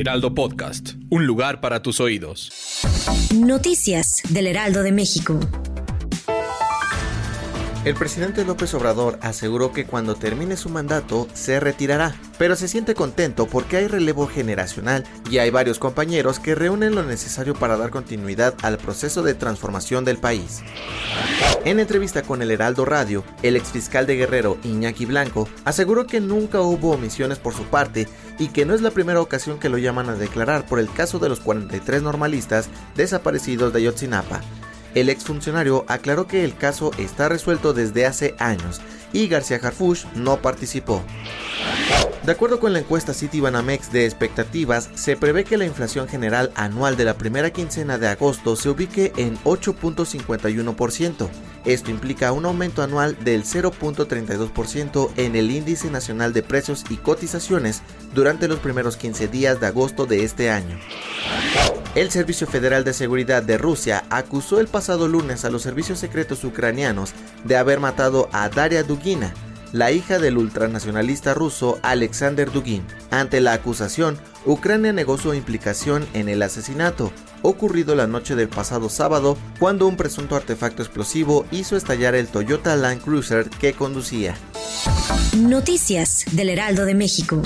Heraldo Podcast. Un lugar para tus oídos. Noticias del Heraldo de México. El presidente López Obrador aseguró que cuando termine su mandato se retirará, pero se siente contento porque hay relevo generacional y hay varios compañeros que reúnen lo necesario para dar continuidad al proceso de transformación del país. En entrevista con el Heraldo Radio, el exfiscal de Guerrero, Iñaki Blanco, aseguró que nunca hubo omisiones por su parte y que no es la primera ocasión que lo llaman a declarar por el caso de los 43 normalistas desaparecidos de Ayotzinapa. El exfuncionario aclaró que el caso está resuelto desde hace años y García Harfuch no participó. De acuerdo con la encuesta Citibanamex de expectativas, se prevé que la inflación general anual de la primera quincena de agosto se ubique en 8.51%. Esto implica un aumento anual del 0.32% en el índice nacional de precios y cotizaciones durante los primeros 15 días de agosto de este año. El Servicio Federal de Seguridad de Rusia acusó el pasado lunes a los servicios secretos ucranianos de haber matado a Daria Dugina, la hija del ultranacionalista ruso Alexander Dugin. Ante la acusación, Ucrania negó su implicación en el asesinato, ocurrido la noche del pasado sábado cuando un presunto artefacto explosivo hizo estallar el Toyota Land Cruiser que conducía. Noticias del Heraldo de México.